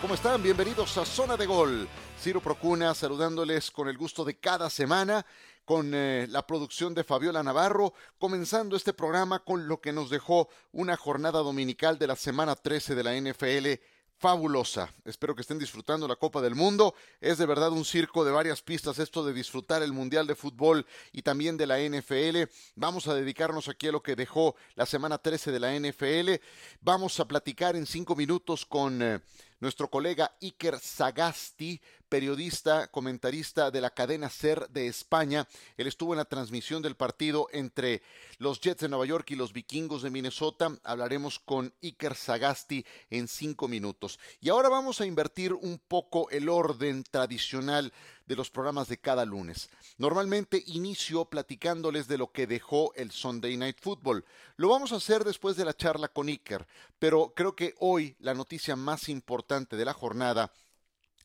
¿cómo están? Bienvenidos a Zona de Gol. Ciro Procuna saludándoles con el gusto de cada semana, con eh, la producción de Fabiola Navarro, comenzando este programa con lo que nos dejó una jornada dominical de la semana 13 de la NFL fabulosa. Espero que estén disfrutando la Copa del Mundo. Es de verdad un circo de varias pistas esto de disfrutar el Mundial de Fútbol y también de la NFL. Vamos a dedicarnos aquí a lo que dejó la semana 13 de la NFL. Vamos a platicar en cinco minutos con... Eh, nuestro colega Iker Sagasti, periodista, comentarista de la cadena SER de España. Él estuvo en la transmisión del partido entre los Jets de Nueva York y los Vikingos de Minnesota. Hablaremos con Iker Sagasti en cinco minutos. Y ahora vamos a invertir un poco el orden tradicional de los programas de cada lunes. Normalmente inicio platicándoles de lo que dejó el Sunday Night Football. Lo vamos a hacer después de la charla con Iker, pero creo que hoy la noticia más importante de la jornada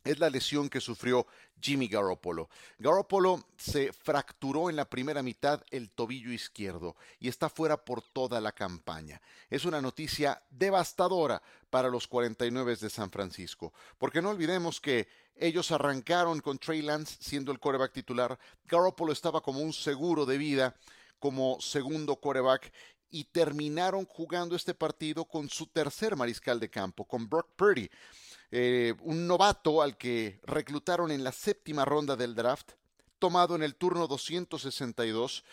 es la lesión que sufrió Jimmy Garoppolo. Garoppolo se fracturó en la primera mitad el tobillo izquierdo y está fuera por toda la campaña. Es una noticia devastadora para los 49 de San Francisco, porque no olvidemos que ellos arrancaron con Trey Lance siendo el coreback titular. Garoppolo estaba como un seguro de vida como segundo coreback y terminaron jugando este partido con su tercer mariscal de campo, con Brock Purdy. Eh, un novato al que reclutaron en la séptima ronda del draft, tomado en el turno 262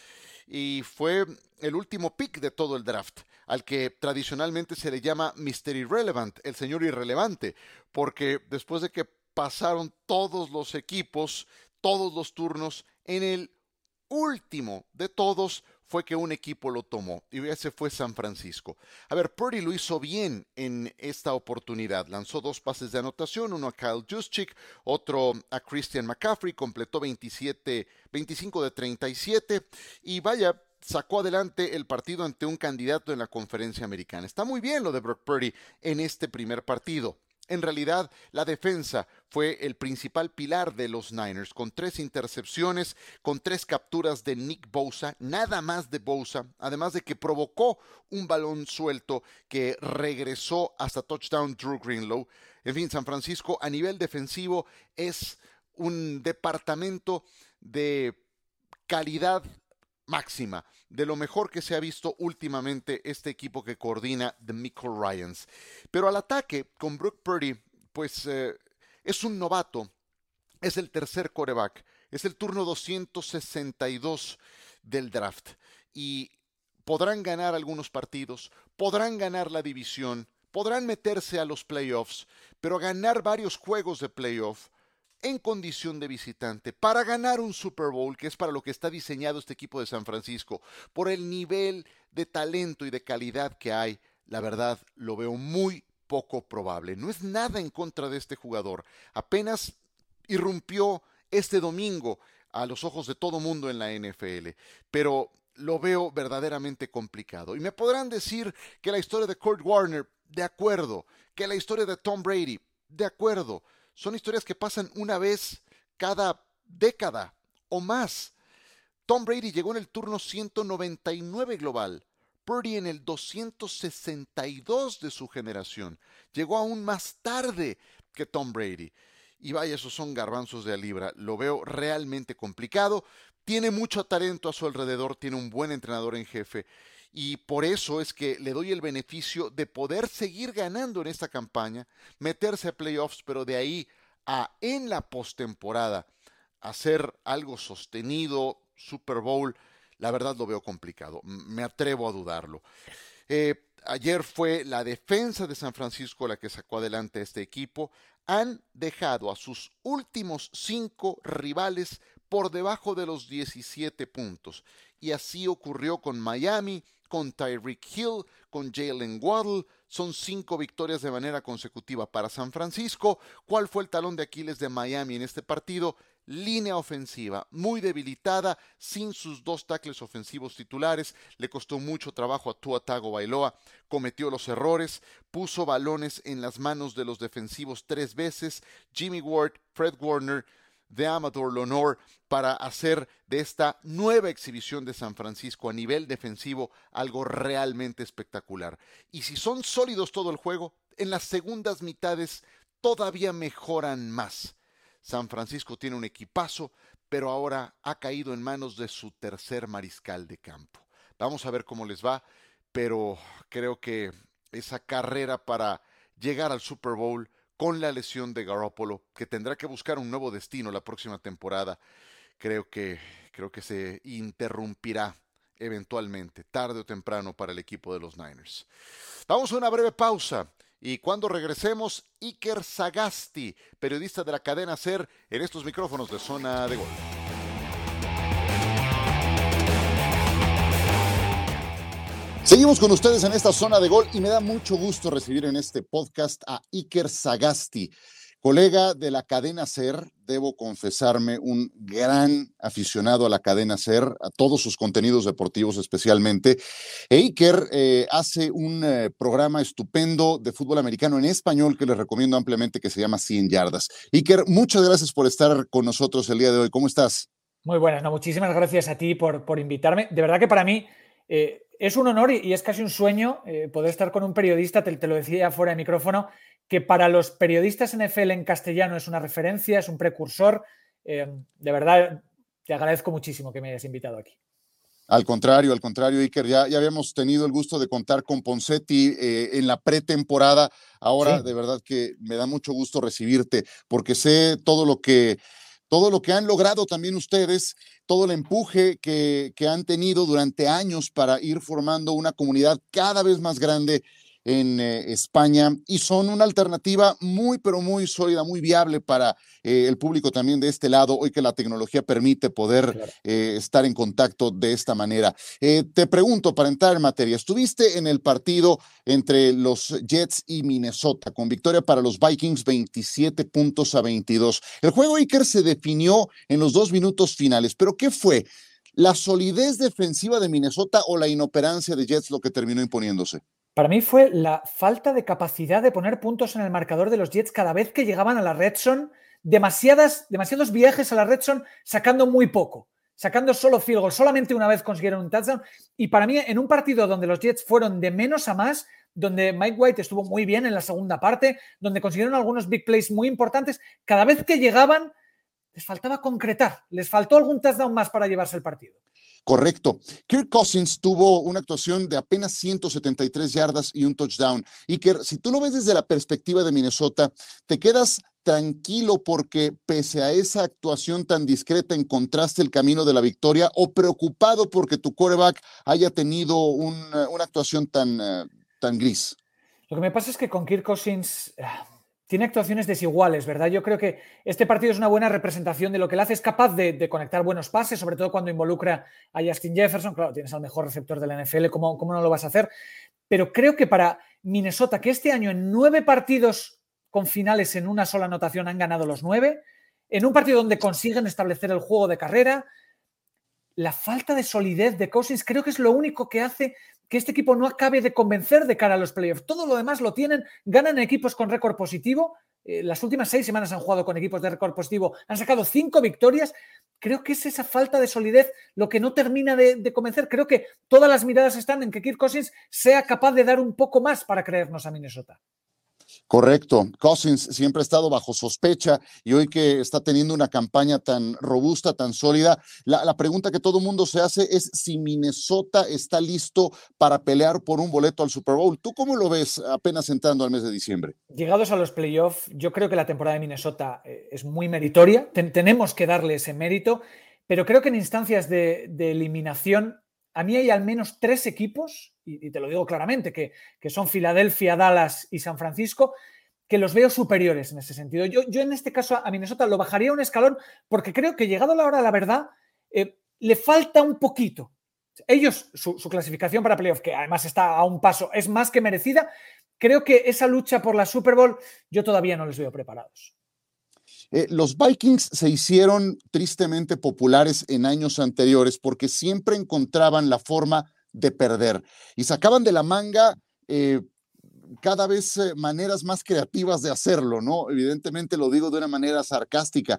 y fue el último pick de todo el draft, al que tradicionalmente se le llama Mr. Irrelevant, el señor irrelevante, porque después de que pasaron todos los equipos, todos los turnos, en el último de todos fue que un equipo lo tomó y ese fue San Francisco. A ver, Purdy lo hizo bien en esta oportunidad. Lanzó dos pases de anotación, uno a Kyle Juszczyk, otro a Christian McCaffrey, completó 27, 25 de 37 y vaya, sacó adelante el partido ante un candidato en la conferencia americana. Está muy bien lo de Brock Purdy en este primer partido. En realidad, la defensa fue el principal pilar de los Niners, con tres intercepciones, con tres capturas de Nick Bosa, nada más de Bosa, además de que provocó un balón suelto que regresó hasta touchdown Drew Greenlow. En fin, San Francisco a nivel defensivo es un departamento de calidad máxima, de lo mejor que se ha visto últimamente este equipo que coordina The Michael Ryans. Pero al ataque con Brooke Purdy, pues eh, es un novato, es el tercer coreback, es el turno 262 del draft y podrán ganar algunos partidos, podrán ganar la división, podrán meterse a los playoffs, pero ganar varios juegos de playoff en condición de visitante para ganar un Super Bowl, que es para lo que está diseñado este equipo de San Francisco, por el nivel de talento y de calidad que hay, la verdad lo veo muy poco probable. No es nada en contra de este jugador. Apenas irrumpió este domingo a los ojos de todo mundo en la NFL, pero lo veo verdaderamente complicado. Y me podrán decir que la historia de Kurt Warner, de acuerdo, que la historia de Tom Brady, de acuerdo, son historias que pasan una vez cada década o más. Tom Brady llegó en el turno 199 global, Purdy en el 262 de su generación. Llegó aún más tarde que Tom Brady. Y vaya, esos son garbanzos de a libra. Lo veo realmente complicado. Tiene mucho talento a su alrededor, tiene un buen entrenador en jefe y por eso es que le doy el beneficio de poder seguir ganando en esta campaña, meterse a playoffs, pero de ahí a en la postemporada hacer algo sostenido, Super Bowl, la verdad lo veo complicado, me atrevo a dudarlo. Eh, ayer fue la defensa de San Francisco la que sacó adelante a este equipo. Han dejado a sus últimos cinco rivales por debajo de los 17 puntos. Y así ocurrió con Miami, con Tyreek Hill, con Jalen Waddle. Son cinco victorias de manera consecutiva para San Francisco. ¿Cuál fue el talón de Aquiles de Miami en este partido? Línea ofensiva muy debilitada, sin sus dos tackles ofensivos titulares. Le costó mucho trabajo a Tua Tago Bailoa. Cometió los errores, puso balones en las manos de los defensivos tres veces. Jimmy Ward, Fred Warner, de Amador Lonor para hacer de esta nueva exhibición de San Francisco a nivel defensivo algo realmente espectacular. Y si son sólidos todo el juego, en las segundas mitades todavía mejoran más. San Francisco tiene un equipazo, pero ahora ha caído en manos de su tercer mariscal de campo. Vamos a ver cómo les va, pero creo que esa carrera para llegar al Super Bowl con la lesión de Garoppolo, que tendrá que buscar un nuevo destino la próxima temporada, creo que, creo que se interrumpirá eventualmente, tarde o temprano, para el equipo de los Niners. Vamos a una breve pausa. Y cuando regresemos, Iker Sagasti, periodista de la cadena SER, en estos micrófonos de zona de gol. Seguimos con ustedes en esta zona de gol y me da mucho gusto recibir en este podcast a Iker Sagasti, colega de la cadena SER, debo confesarme, un gran aficionado a la cadena SER, a todos sus contenidos deportivos especialmente. E Iker eh, hace un eh, programa estupendo de fútbol americano en español que les recomiendo ampliamente que se llama 100 yardas. Iker, muchas gracias por estar con nosotros el día de hoy. ¿Cómo estás? Muy buenas, muchísimas gracias a ti por, por invitarme. De verdad que para mí... Eh, es un honor y, es casi un sueño eh, poder estar con un periodista, te, lo decía fuera de micrófono, que para los periodistas NFL en castellano es una referencia, es un precursor. Eh, de verdad, te agradezco muchísimo que me hayas invitado aquí. Al contrario, al contrario, Iker, ya, ya habíamos tenido el gusto de contar con Poncetti eh, en la pretemporada. Ahora, de verdad que me da mucho gusto recibirte, porque sé todo lo que todo lo que han logrado también ustedes, todo el empuje que, que, han tenido durante años para ir formando una comunidad cada vez más grande en eh, España y son una alternativa muy, pero muy sólida, muy viable para eh, el público también de este lado, hoy que la tecnología permite poder eh, estar en contacto de esta manera. te pregunto, para entrar en materia, estuviste en el partido entre los Jets y Minnesota, con victoria para los Vikings 27 puntos a 22. El juego Iker se definió en los dos minutos finales, pero ¿qué fue? ¿La solidez defensiva de Minnesota o la inoperancia de Jets lo que terminó imponiéndose? Para mí fue la falta de capacidad de poner puntos en el marcador de los Jets cada vez que llegaban a la red zone. Demasiadas, demasiados viajes a la red zone sacando muy poco, sacando solo field goal. Solamente una vez consiguieron un touchdown. Y para mí, en un partido donde los Jets fueron de menos a más, donde Mike White estuvo muy bien en la segunda parte, donde consiguieron algunos big plays muy importantes, cada vez que llegaban les faltaba concretar, les faltó algún touchdown más para llevarse el partido. Correcto. Kirk Cousins tuvo una actuación de apenas 173 yardas y un touchdown. Y que si tú lo ves desde la perspectiva de Minnesota, te quedas tranquilo porque pese a esa actuación tan discreta encontraste el camino de la victoria o preocupado porque tu quarterback haya tenido una, actuación tan, eh, tan gris. Lo que me pasa es que con Kirk Cousins ah, tiene actuaciones desiguales, ¿verdad? Yo creo que este partido es una buena representación de lo que él hace. Es capaz de, conectar buenos pases, sobre todo cuando involucra a Justin Jefferson. Claro, tienes al mejor receptor de la NFL, ¿cómo, cómo no lo vas a hacer? Pero creo que para Minnesota, que este año en nueve partidos con finales en una sola anotación han ganado los nueve, en un partido donde consiguen establecer el juego de carrera, la falta de solidez de Cousins creo que es lo único que hace que este equipo no acabe de convencer de cara a los playoffs. Todo lo demás lo tienen, ganan equipos con récord positivo. Eh, las últimas seis semanas han jugado con equipos de récord positivo, han sacado cinco victorias. Creo que es esa falta de solidez lo que no termina de, de, convencer. Creo que todas las miradas están en que Kirk Cousins sea capaz de dar un poco más para creernos a Minnesota. Correcto. Cousins siempre ha estado bajo sospecha y hoy que está teniendo una campaña tan robusta, tan sólida, la, pregunta que todo mundo se hace es si Minnesota está listo para pelear por un boleto al Super Bowl. ¿Tú cómo lo ves apenas entrando al mes de diciembre? Llegados a los playoffs, yo creo que la temporada de Minnesota eh, es muy meritoria. tenemos que darle ese mérito, pero creo que en instancias de, de eliminación a mí hay al menos tres equipos, y, te lo digo claramente, que, son Filadelfia, Dallas y San Francisco, que los veo superiores en ese sentido. Yo, yo en este caso a Minnesota lo bajaría un escalón porque creo que llegado la hora de la verdad, eh, le falta un poquito. Ellos, su, su, clasificación para playoff, que además está a un paso, es más que merecida. Creo que esa lucha por la Super Bowl yo todavía no les veo preparados. Eh, los Vikings se hicieron tristemente populares en años anteriores porque siempre encontraban la forma de perder y sacaban de la manga eh, cada vez eh, maneras más creativas de hacerlo, ¿no? Evidentemente lo digo de una manera sarcástica.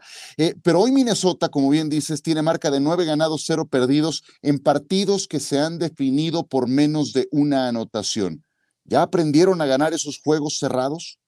pero hoy Minnesota, como bien dices, tiene marca de nueve ganados, cero perdidos en partidos que se han definido por menos de una anotación. ¿Ya aprendieron a ganar esos juegos cerrados?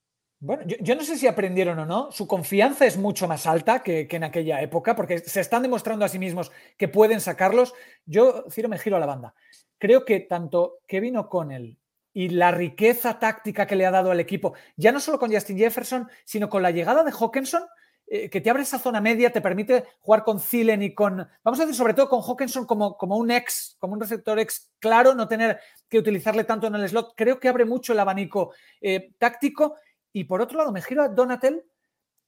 Bueno, yo, no sé si aprendieron o no. Su confianza es mucho más alta que, en aquella época, porque se están demostrando a sí mismos que pueden sacarlos. Yo, Ciro, me giro a la banda. Creo que tanto Kevin O'Connell y la riqueza táctica que le ha dado al equipo, ya no solo con Justin Jefferson, sino con la llegada de Hawkinson, eh, que te abre esa zona media, te permite jugar con Zilen y con, vamos a decir, sobre todo con Hawkinson como, como un ex, como un receptor ex claro, no tener que utilizarle tanto en el slot. Creo que abre mucho el abanico eh, táctico y por otro lado, me giro a Donatel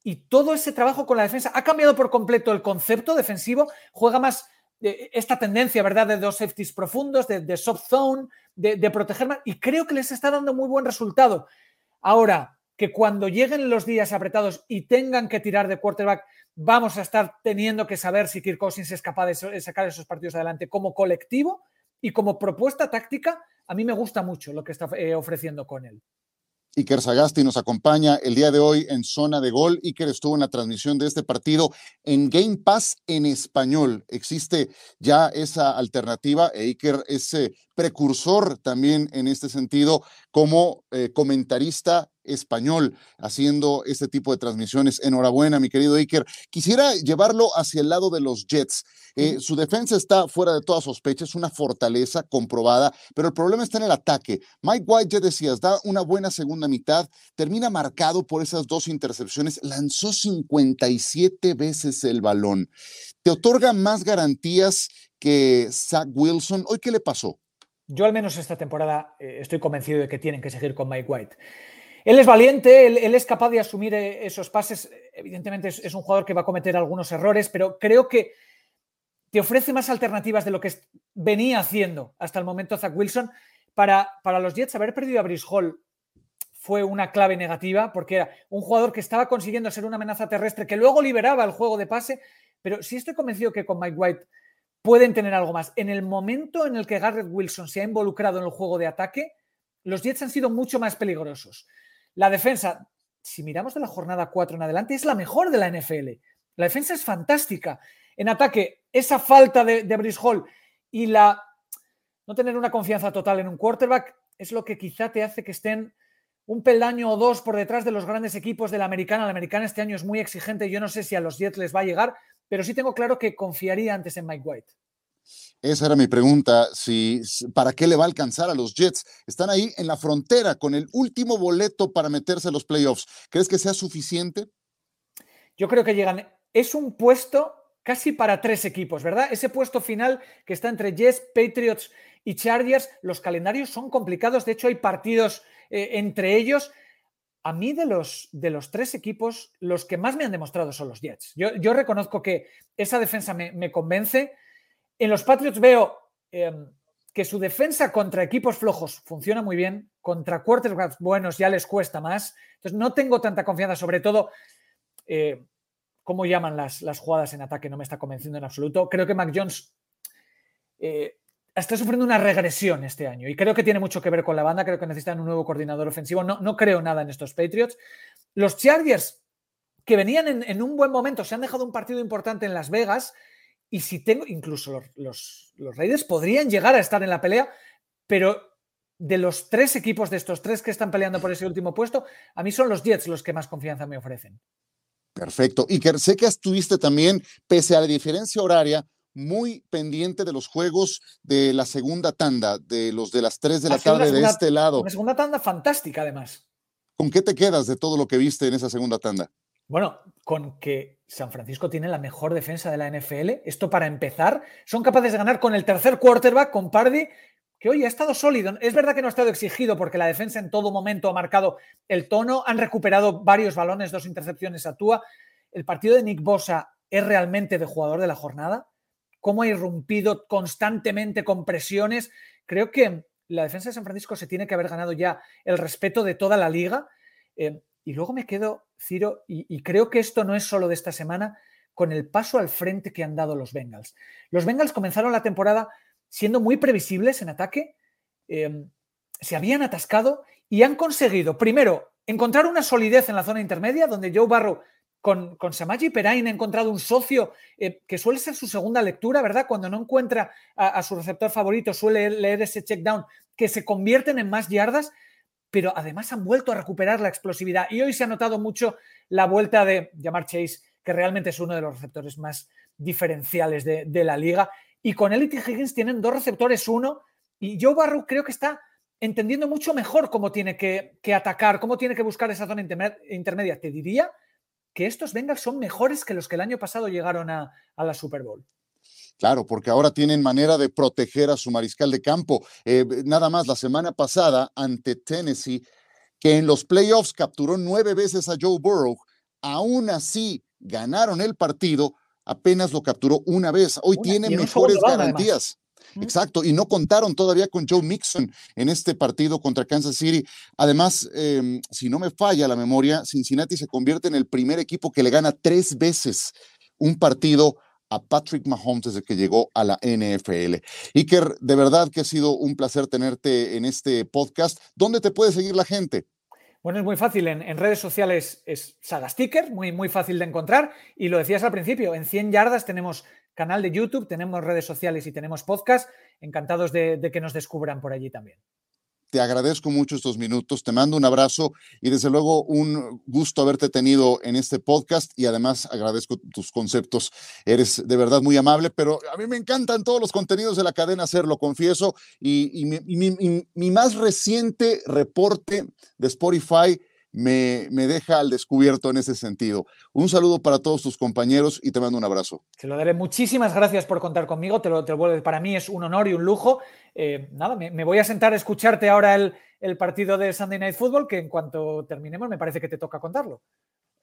y todo ese trabajo con la defensa ha cambiado por completo el concepto defensivo, juega más esta tendencia, ¿verdad?, de dos safeties profundos, de, soft zone, de, proteger más, y creo que les está dando muy buen resultado. Ahora, que cuando lleguen los días apretados y tengan que tirar de quarterback, vamos a estar teniendo que saber si Kirk Cousins es capaz de sacar esos partidos adelante como colectivo y como propuesta táctica. A mí me gusta mucho lo que está eh, ofreciendo con él. Iker Sagasti nos acompaña el día de hoy en Zona de Gol. Iker estuvo en la transmisión de este partido en Game Pass en español. Existe ya esa alternativa e Iker es eh, precursor también en este sentido como eh, comentarista español haciendo este tipo de transmisiones. Enhorabuena, mi querido Iker. Quisiera llevarlo hacia el lado de los Jets. Eh, su defensa está fuera de toda sospecha, es una fortaleza comprobada, pero el problema está en el ataque. Mike White, ya decías, da una buena segunda mitad, termina marcado por esas dos intercepciones, lanzó 57 veces el balón. ¿Te otorga más garantías que Zach Wilson? ¿Hoy qué le pasó? Yo al menos esta temporada eh, estoy convencido de que tienen que seguir con Mike White. Él es valiente, él, es capaz de asumir eh, esos pases. Evidentemente es, un jugador que va a cometer algunos errores, pero creo que te ofrece más alternativas de lo que venía haciendo hasta el momento Zach Wilson. Para, para los Jets, haber perdido a Brice Hall fue una clave negativa porque era un jugador que estaba consiguiendo ser una amenaza terrestre que luego liberaba el juego de pase, pero sí estoy convencido que con Mike White pueden tener algo más. En el momento en el que Garrett Wilson se ha involucrado en el juego de ataque, los Jets han sido mucho más peligrosos. La defensa, si miramos de la jornada 4 en adelante, es la mejor de la NFL. La defensa es fantástica. En ataque, esa falta de, de Hall y la no tener una confianza total en un quarterback es lo que quizá te hace que estén un peldaño o dos por detrás de los grandes equipos de la americana. La americana este año es muy exigente. Yo no sé si a los Jets les va a llegar, pero sí tengo claro que confiaría antes en Mike White. Esa era mi pregunta, si, ¿para qué le va a alcanzar a los Jets? Están ahí en la frontera con el último boleto para meterse a los playoffs. ¿Crees que sea suficiente? Yo creo que llegan. Es un puesto casi para tres equipos, ¿verdad? Ese puesto final que está entre Jets, Patriots y Chargers, los calendarios son complicados, de hecho hay partidos eh, entre ellos. A mí de los, de los tres equipos, los que más me han demostrado son los Jets. Yo, reconozco que esa defensa me, me convence en los Patriots veo em, que su defensa contra equipos flojos funciona muy bien, contra quarterbacks buenos ya les cuesta más. Entonces no tengo tanta confianza, sobre todo eh, cómo llaman las, las, jugadas en ataque, no me está convenciendo en absoluto. Creo que Mac Jones eh, está sufriendo una regresión este año y creo que tiene mucho que ver con la banda, creo que necesitan un nuevo coordinador ofensivo. No, no creo nada en estos Patriots. Los Chargers, que venían en, en un buen momento, se han dejado un partido importante en Las Vegas y si tengo, incluso los, los, Raiders podrían llegar a estar en la pelea, pero de los tres equipos, de estos tres que están peleando por ese último puesto, a mí son los Jets los que más confianza me ofrecen. Perfecto. Y que sé que estuviste también, pese a la diferencia horaria, muy pendiente de los juegos de la segunda tanda, de los de las tres de la tarde de este lado. Una segunda tanda fantástica, además. ¿Con qué te quedas de todo lo que viste en esa segunda tanda? Bueno, con que San Francisco tiene la mejor defensa de la NFL, esto para empezar, son capaces de ganar con el tercer quarterback, con Pardy, que hoy ha estado sólido. Es verdad que no ha estado exigido porque la defensa en todo momento ha marcado el tono, han recuperado varios balones, dos intercepciones a Tua. El partido de Nick Bosa es realmente de jugador de la jornada. Cómo ha irrumpido constantemente con presiones. Creo que la defensa de San Francisco se tiene que haber ganado ya el respeto de toda la liga. Eh, y luego me quedo, Ciro, y, creo que esto no es solo de esta semana, con el paso al frente que han dado los Bengals. Los Bengals comenzaron la temporada siendo muy previsibles en ataque, em, se habían atascado y han conseguido, primero, encontrar una solidez en la zona intermedia, donde Joe Barrow con, con Samaji Perain ha encontrado un socio eh, que suele ser su segunda lectura, ¿verdad? Cuando no encuentra a, a, su receptor favorito, suele leer ese check down, que se convierten en más yardas pero además han vuelto a recuperar la explosividad. Y hoy se ha notado mucho la vuelta de Jamar Chase, que realmente es uno de los receptores más diferenciales de, la liga. Y con él y Higgins tienen dos receptores, uno, y Joe Barrow creo que está entendiendo mucho mejor cómo tiene que, atacar, cómo tiene que buscar esa zona intermedia. Te diría que estos Bengals son mejores que los que el año pasado llegaron a, la Super Bowl. Claro, porque ahora tienen manera de proteger a su mariscal de campo. Eh, nada más, la semana pasada ante Tennessee, que en los playoffs capturó nueve veces a Joe Burrow, aún así ganaron el partido, apenas lo capturó una vez. Hoy tiene mejores garantías. Exacto, y no contaron todavía con Joe Mixon en este partido contra Kansas City. Además, em, si no me falla la memoria, Cincinnati se convierte en el primer equipo que le gana tres veces un partido a Patrick Mahomes desde que llegó a la NFL. Iker, de verdad que ha sido un placer tenerte en este podcast. ¿Dónde te puede seguir la gente? Bueno, es muy fácil. En, redes sociales es Saga Sticker, muy, muy fácil de encontrar. Y lo decías al principio, en 100 yardas tenemos canal de YouTube, tenemos redes sociales y tenemos podcast. Encantados de, que nos descubran por allí también. Te agradezco mucho estos minutos, te mando un abrazo y desde luego un gusto haberte tenido en este podcast y además agradezco tus conceptos. Eres de verdad muy amable, pero a mí me encantan todos los contenidos de la cadena hacer, lo confieso, y, mi más reciente reporte de Spotify me, deja al descubierto en ese sentido. Un saludo para todos tus compañeros y te mando un abrazo. Te lo daré. Muchísimas gracias por contar conmigo. Te lo, te para mí es un honor y un lujo. Eh, nada, me, voy a sentar a escucharte ahora el, el partido de Sunday Night Football, que en cuanto terminemos me parece que te toca contarlo.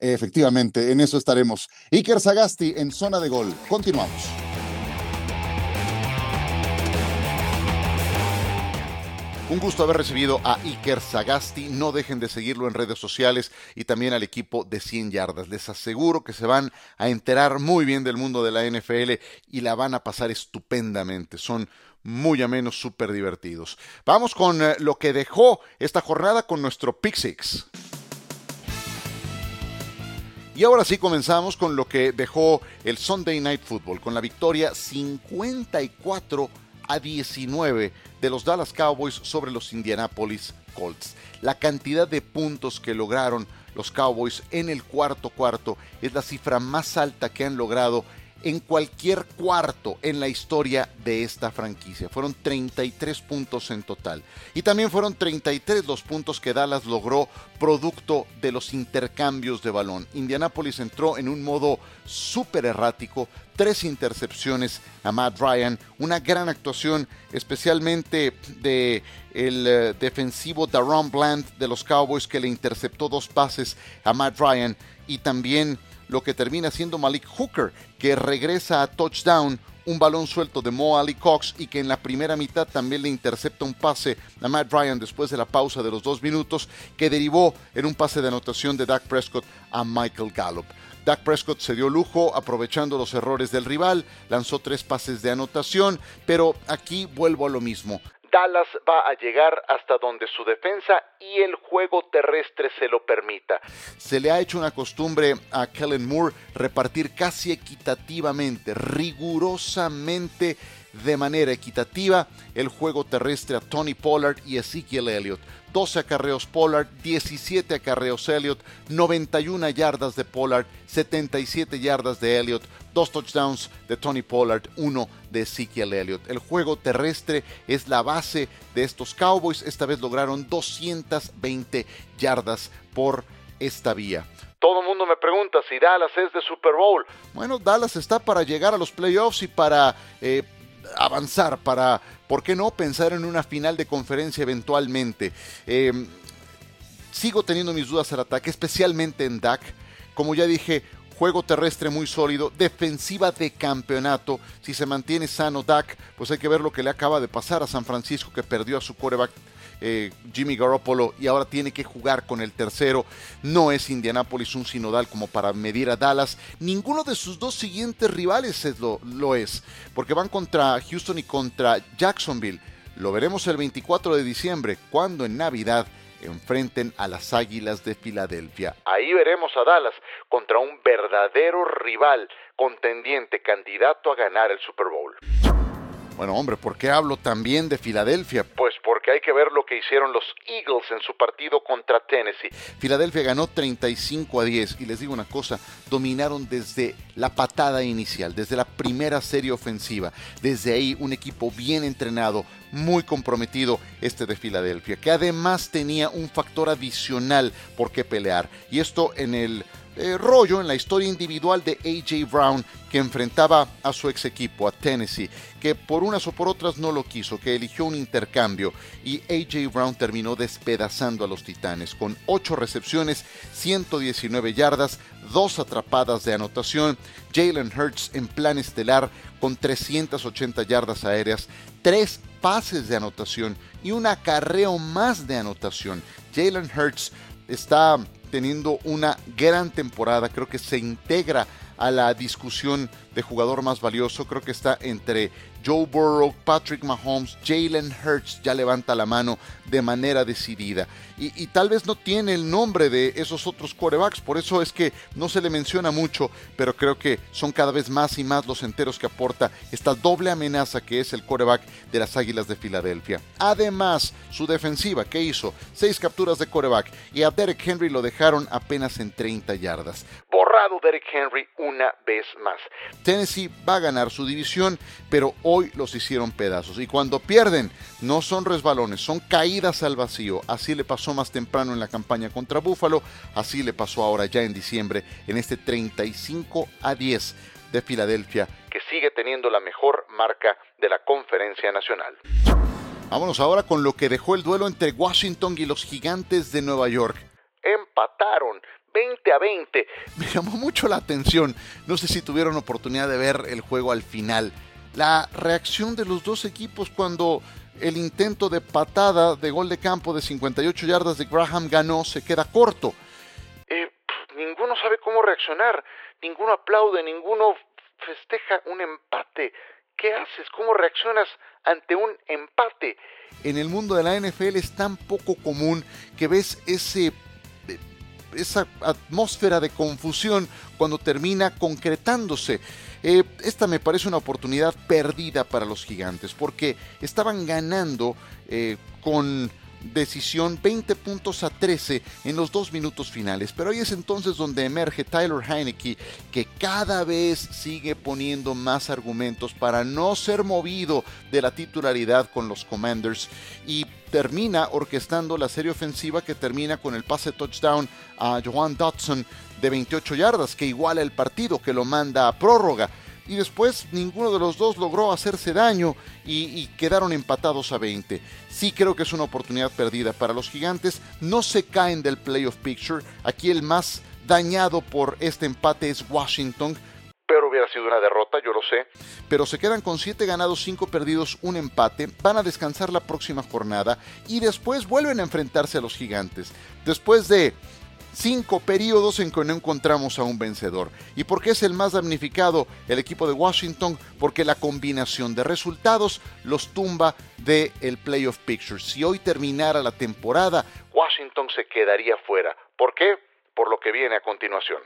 Efectivamente, en eso estaremos. Iker Sagasti en zona de gol. Continuamos. Un gusto haber recibido a Iker Sagasti. No dejen de seguirlo en redes sociales y también al equipo de 100 yardas. Les aseguro que se van a enterar muy bien del mundo de la NFL y la van a pasar estupendamente. Son muy amenos, súper divertidos. Vamos con eh, lo que dejó esta jornada con nuestro Pick. Y ahora sí comenzamos con lo que dejó el Sunday Night Football, con la victoria 54 a 19 de los Dallas Cowboys sobre los Indianapolis Colts. La cantidad de puntos que lograron los Cowboys en el cuarto cuarto es la cifra más alta que han logrado en cualquier cuarto en la historia de esta franquicia. Fueron 33 puntos en total. Y también fueron 33 los puntos que Dallas logró producto de los intercambios de balón. Indianapolis entró en un modo súper errático, tres intercepciones a Matt Ryan, una gran actuación especialmente de el eh, defensivo Daron Bland de los Cowboys que le interceptó dos pases a Matt Ryan y también lo que termina siendo Malik Hooker, que regresa a touchdown, un balón suelto de Mo Ali Cox y que en la primera mitad también le intercepta un pase a Matt Ryan después de la pausa de los dos minutos, que derivó en un pase de anotación de Dak Prescott a Michael Gallup. Dak Prescott se dio lujo aprovechando los errores del rival, lanzó tres pases de anotación, pero aquí vuelvo a lo mismo. Dallas va a llegar hasta donde su defensa y el juego terrestre se lo permita. Se le ha hecho una costumbre a Kellen Moore repartir casi equitativamente, rigurosamente de manera equitativa el juego terrestre a Tony Pollard y Ezekiel Elliott. 12 acarreos Pollard, 17 acarreos Elliott, 91 yardas de Pollard, 77 yardas de Elliott, dos touchdowns de Tony Pollard, uno de Ezekiel Elliott. El juego terrestre es la base de estos Cowboys. Esta vez lograron 220 yardas por esta vía. Todo el mundo me pregunta si Dallas es de Super Bowl. Bueno, Dallas está para llegar a los playoffs y para eh, avanzar, para, ¿por qué no?, pensar en una final de conferencia eventualmente. Eh, sigo teniendo mis dudas al ataque, especialmente en Dak. Como ya dije, juego terrestre muy sólido, defensiva de campeonato. Si se mantiene sano Dak, pues hay que ver lo que le acaba de pasar a San Francisco, que perdió a su coreback eh, Jimmy Garoppolo y ahora tiene que jugar con el tercero. No es Indianapolis un sinodal como para medir a Dallas. Ninguno de sus dos siguientes rivales lo, lo es, porque van contra Houston y contra Jacksonville. Lo veremos el 24 de diciembre, cuando en Navidad enfrenten a las Águilas de Filadelfia. Ahí veremos a Dallas contra un verdadero rival, contendiente, candidato a ganar el Super Bowl. Bueno, hombre, ¿por qué hablo también de Filadelfia? Pues porque hay que ver lo que hicieron los Eagles en su partido contra Tennessee. Filadelfia ganó 35 a 10 y les digo una cosa, dominaron desde la patada inicial, desde la primera serie ofensiva. Desde ahí un equipo bien entrenado, muy comprometido este de Filadelfia, que además tenía un factor adicional por qué pelear. Y esto en el eh, rollo en la historia individual de AJ Brown que enfrentaba a su ex equipo, a Tennessee, que por unas o por otras no lo quiso, que eligió un intercambio y AJ Brown terminó despedazando a los Titanes con 8 recepciones, 119 yardas, 2 atrapadas de anotación, Jalen Hurts en plan estelar con 380 yardas aéreas, 3 pases de anotación y un acarreo más de anotación. Jalen Hurts está teniendo una gran temporada, creo que se integra a la discusión de jugador más valioso, creo que está entre Joe Burrow, Patrick Mahomes, Jalen Hurts ya levanta la mano de manera decidida. Y, tal vez no tiene el nombre de esos otros quarterbacks, por eso es que no se le menciona mucho, pero creo que son cada vez más y más los enteros que aporta esta doble amenaza que es el quarterback de las Águilas de Filadelfia. Además, su defensiva, ¿qué hizo? Seis capturas de quarterback y a Derek Henry lo dejaron apenas en 30 yardas. Borrado Derek Henry una vez más. Tennessee va a ganar su división, pero hoy los hicieron pedazos. Y cuando pierden, no son resbalones, son caídas al vacío. Así le pasó más temprano en la campaña contra Buffalo, así le pasó ahora ya en diciembre en este 35 a 10 de Filadelfia, que sigue teniendo la mejor marca de la conferencia nacional. Vámonos ahora con lo que dejó el duelo entre Washington y los gigantes de Nueva York. Empataron 20 a 20. Me llamó mucho la atención, no sé si tuvieron oportunidad de ver el juego al final la reacción de los dos equipos cuando el intento de patada de gol de campo de 58 yardas de Graham ganó se queda corto. Eh, ninguno sabe cómo reaccionar, ninguno aplaude, ninguno festeja un empate. ¿Qué haces? ¿Cómo reaccionas ante un empate? En el mundo de la NFL es tan poco común que ves ese esa atmósfera de confusión cuando termina concretándose. Eh, esta me parece una oportunidad perdida para los gigantes porque estaban ganando eh, con decisión 20 puntos a 13 en los dos minutos finales. Pero ahí es entonces donde emerge Tyler Heineke, que cada vez sigue poniendo más argumentos para no ser movido de la titularidad con los Commanders y termina orquestando la serie ofensiva que termina con el pase touchdown a Joan Dodson de 28 yardas, que iguala el partido, que lo manda a prórroga y después ninguno de los dos logró hacerse daño y, quedaron empatados a 20. Sí creo que es una oportunidad perdida para los gigantes, no se caen del playoff picture, aquí el más dañado por este empate es Washington, pero hubiera sido una derrota, yo lo sé. Pero se quedan con 7 ganados, 5 perdidos, un empate, van a descansar la próxima jornada y después vuelven a enfrentarse a los gigantes. Después de cinco periodos en que no encontramos a un vencedor. ¿Y por qué es el más damnificado el equipo de Washington? Porque la combinación de resultados los tumba del el playoff picture. Si hoy terminara la temporada, Washington se quedaría fuera. ¿Por qué? Por lo que viene a continuación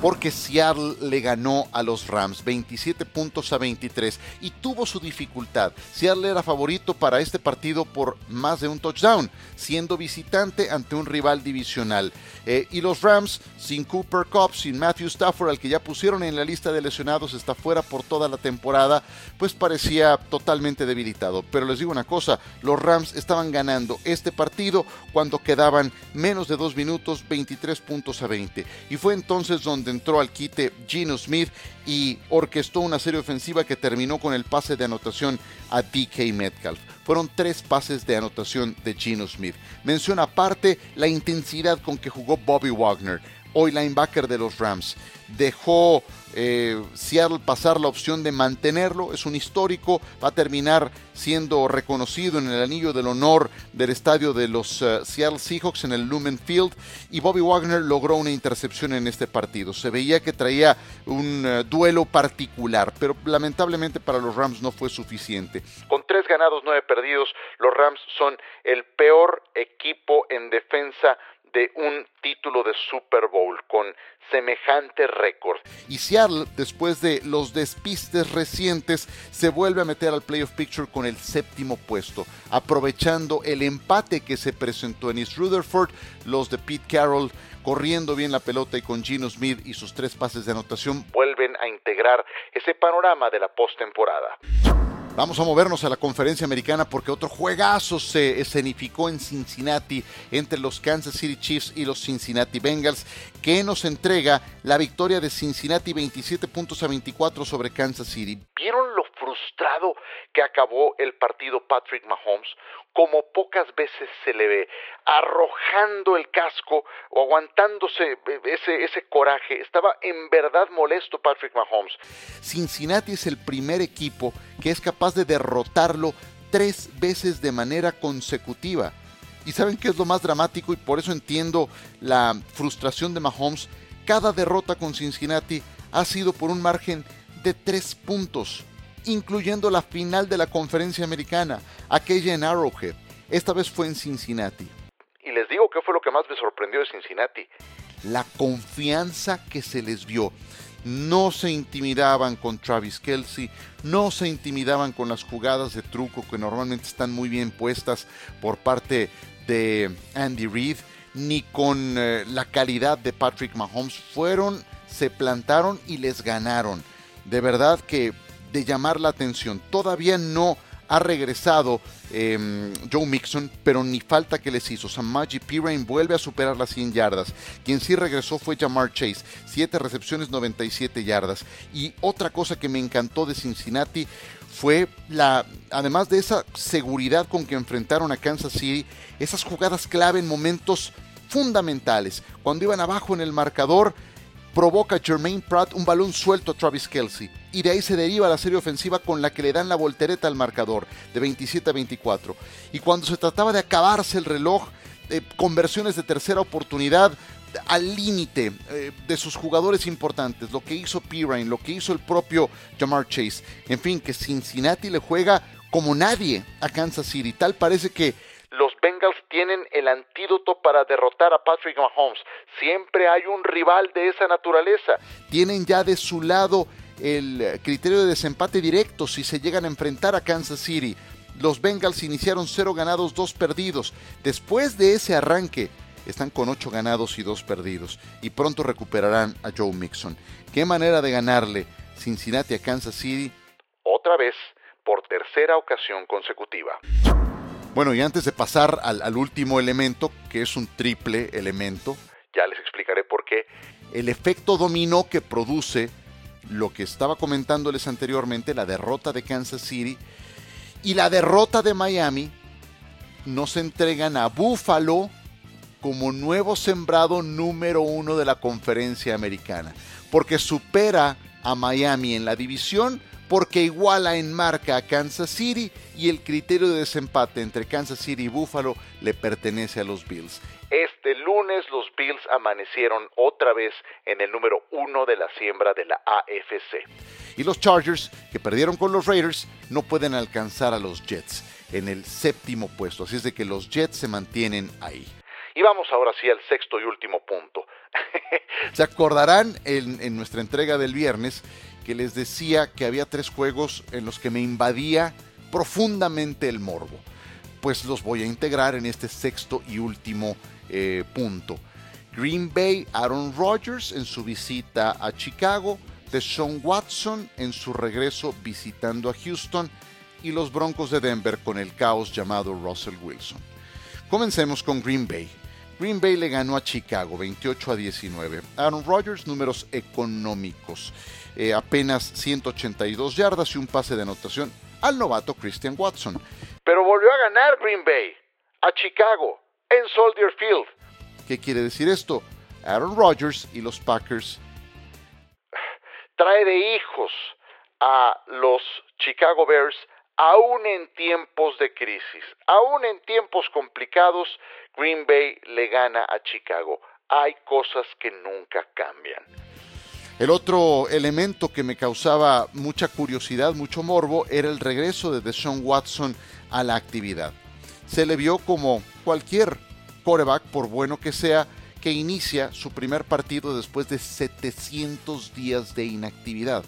porque Seattle le ganó a los Rams 27 puntos a 23 y tuvo su dificultad. Seattle era favorito para este partido por más de un touchdown, siendo visitante ante un rival divisional. Eh, y los Rams, sin Cooper Cup, sin Matthew Stafford, al que ya pusieron en la lista de lesionados, está fuera por toda la temporada, pues parecía totalmente debilitado. Pero les digo una cosa, los Rams estaban ganando este partido cuando quedaban menos de dos minutos, 23 puntos a 20. Y fue entonces donde entró al quite Gino Smith y orquestó una serie ofensiva que terminó con el pase de anotación a DK Metcalf. Fueron tres pases de anotación de Gino Smith. Menciona aparte la intensidad con que jugó Bobby Wagner, hoy linebacker de los Rams. Dejó eh, Seattle pasar la opción de mantenerlo, es un histórico, va a terminar siendo reconocido en el anillo del honor del estadio de los eh, Seattle Seahawks en el Lumen Field y Bobby Wagner logró una intercepción en este partido. Se veía que traía un eh, duelo particular, pero lamentablemente para los Rams no fue suficiente. Con tres ganados, nueve perdidos, los Rams son el peor equipo en defensa de un título de Super Bowl con semejante récord. Y Seattle, después de los despistes recientes, se vuelve a meter al playoff picture con el séptimo puesto, aprovechando el empate que se presentó en East Rutherford, los de Pete Carroll corriendo bien la pelota y con Gino Smith y sus tres pases de anotación vuelven a integrar ese panorama de la postemporada. Vamos a movernos a la conferencia americana porque otro juegazo se escenificó en Cincinnati entre los Kansas City Chiefs y los Cincinnati Bengals, que nos entrega la victoria de Cincinnati 27 puntos a 24 sobre Kansas City. ¿Vieron lo frustrado que acabó el partido Patrick Mahomes? Como pocas veces se le ve, arrojando el casco o aguantándose ese, ese coraje. Estaba en verdad molesto Patrick Mahomes. Cincinnati es el primer equipo que es capaz de derrotarlo tres veces de manera consecutiva. Y saben qué es lo más dramático y por eso entiendo la frustración de Mahomes. Cada derrota con Cincinnati ha sido por un margen de tres puntos, incluyendo la final de la conferencia americana, aquella en Arrowhead. Esta vez fue en Cincinnati. Y les digo qué fue lo que más me sorprendió de Cincinnati. La confianza que se les vio no se intimidaban con Travis Kelsey, no se intimidaban con las jugadas de truco que normalmente están muy bien puestas por parte de Andy Reid, ni con eh, la calidad de Patrick Mahomes. Fueron, se plantaron y les ganaron. De verdad que de llamar la atención. Todavía no ha regresado em, Joe Mixon, pero ni falta que les hizo. Samaji Pirine vuelve a superar las 100 yardas. Quien sí regresó fue Jamar Chase, 7 recepciones, 97 yardas. Y otra cosa que me encantó de Cincinnati fue la, además de esa seguridad con que enfrentaron a Kansas City, esas jugadas clave en momentos fundamentales. Cuando iban abajo en el marcador, provoca Jermaine Pratt un balón suelto a Travis Kelsey y de ahí se deriva la serie ofensiva con la que le dan la voltereta al marcador de 27 a 24. Y cuando se trataba de acabarse el reloj, eh, conversiones de tercera oportunidad al límite eh, de sus jugadores importantes, lo que hizo Pirine, lo que hizo el propio Jamar Chase. En fin, que Cincinnati le juega como nadie a Kansas City. Tal parece que los Bengals tienen el antídoto para derrotar a Patrick Mahomes. Siempre hay un rival de esa naturaleza. Tienen ya de su lado el criterio de desempate directo si se llegan a enfrentar a Kansas City. Los Bengals iniciaron 0 ganados, 2 perdidos. Después de ese arranque, están con 8 ganados y 2 perdidos. Y pronto recuperarán a Joe Mixon. ¿Qué manera de ganarle Cincinnati a Kansas City? Otra vez, por tercera ocasión consecutiva. Bueno, y antes de pasar al, al, último elemento, que es un triple elemento, ya les explicaré por qué. El efecto dominó que produce lo que estaba comentándoles anteriormente, la derrota de Kansas City y la derrota de Miami, nos entregan a Buffalo como nuevo sembrado número uno de la conferencia americana, porque supera a Miami en la división porque iguala en marca a Kansas City y el criterio de desempate entre Kansas City y Buffalo le pertenece a los Bills. Este lunes los Bills amanecieron otra vez en el número uno de la siembra de la AFC. Y los Chargers, que perdieron con los Raiders, no pueden alcanzar a los Jets en el séptimo puesto. Así es de que los Jets se mantienen ahí. Y vamos ahora sí al sexto y último punto. se acordarán en, en nuestra entrega del viernes que les decía que había tres juegos en los que me invadía profundamente el morbo. Pues los voy a integrar en este sexto y último eh, punto. Green Bay, Aaron Rodgers en su visita a Chicago, Deshaun Watson en su regreso visitando a Houston y los Broncos de Denver con el caos llamado Russell Wilson. Comencemos con Green Bay. Green Bay le ganó a Chicago 28 a 19. Aaron Rodgers, números económicos. Eh, apenas 182 yardas y un pase de anotación al novato Christian Watson. Pero volvió a ganar Green Bay, a Chicago, en Soldier Field. ¿Qué quiere decir esto? Aaron Rodgers y los Packers trae de hijos a los Chicago Bears aún en tiempos de crisis, aún en tiempos complicados, Green Bay le gana a Chicago. Hay cosas que nunca cambian. El otro elemento que me causaba mucha curiosidad, mucho morbo, era el regreso de Deshaun Watson a la actividad. Se le vio como cualquier quarterback, por bueno que sea, que inicia su primer partido después de 700 días de inactividad.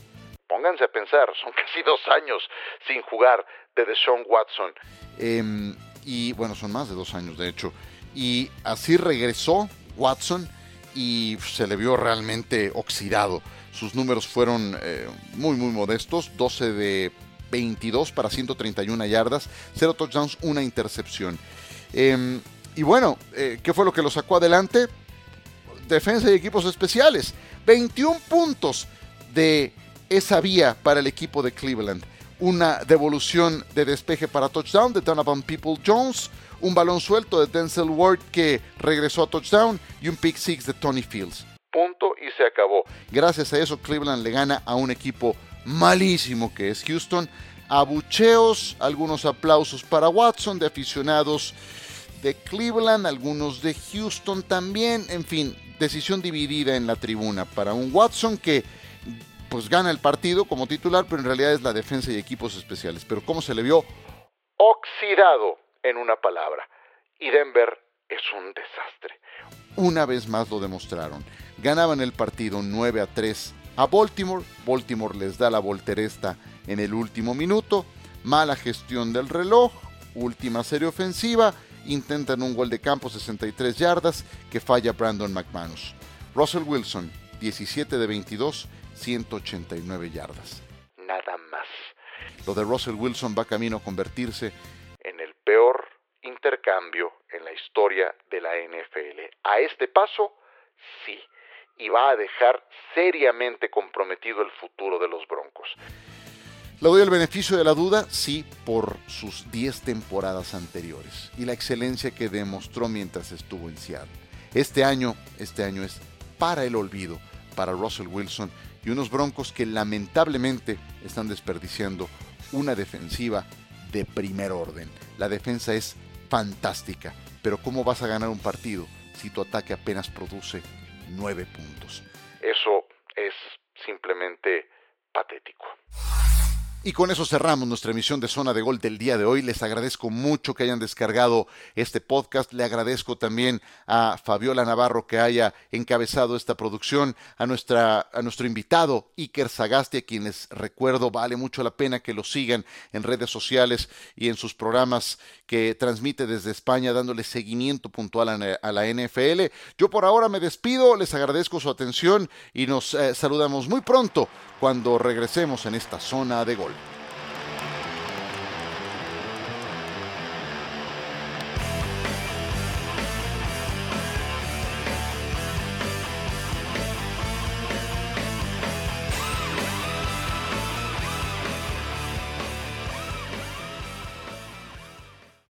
Pónganse a pensar, son casi dos años sin jugar de Deshaun Watson. Em, y bueno, son más de dos años de hecho. Y así regresó Watson y se le vio realmente oxidado. Sus números fueron eh, muy, muy modestos. 12 de 22 para 131 yardas, 0 touchdowns, una intercepción. Em, y bueno, eh, ¿qué fue lo que lo sacó adelante? Defensa y equipos especiales. 21 puntos de esa vía para el equipo de Cleveland. Una devolución de despeje para touchdown de Donovan People Jones un balón suelto de Denzel Ward que regresó a touchdown y un pick six de Tony Fields. Punto y se acabó. Gracias a eso Cleveland le gana a un equipo malísimo que es Houston. Abucheos, algunos aplausos para Watson de aficionados de Cleveland, algunos de Houston también, en fin, decisión dividida en la tribuna para un Watson que pues gana el partido como titular, pero en realidad es la defensa y equipos especiales. Pero cómo se le vio oxidado en una palabra. Y Denver es un desastre. Una vez más lo demostraron. Ganaban el partido 9 a 3 a Baltimore. Baltimore les da la volteresta en el último minuto. Mala gestión del reloj. Última serie ofensiva. Intentan un gol de campo 63 yardas que falla Brandon McManus. Russell Wilson, 17 de 22, 189 yardas. Nada más. Lo de Russell Wilson va camino a convertirse peor intercambio en la historia de la NFL. A este paso, sí, y va a dejar seriamente comprometido el futuro de los Broncos. Le doy el beneficio de la duda, sí, por sus 10 temporadas anteriores y la excelencia que demostró mientras estuvo en Seattle. Este año, este año es para el olvido para Russell Wilson y unos Broncos que lamentablemente están desperdiciando una defensiva de primer orden. La defensa es fantástica, pero ¿cómo vas a ganar un partido si tu ataque apenas produce nueve puntos? Eso es simplemente patético. Y con eso cerramos nuestra emisión de Zona de Gol del día de hoy. Les agradezco mucho que hayan descargado este podcast. Le agradezco también a Fabiola Navarro que haya encabezado esta producción, a, nuestra, a nuestro invitado Iker Sagasti, a quien les recuerdo vale mucho la pena que lo sigan en redes sociales y en sus programas que transmite desde España dándole seguimiento puntual a, la NFL. Yo por ahora me despido, les agradezco su atención y nos eh, saludamos muy pronto cuando regresemos en esta zona de gol.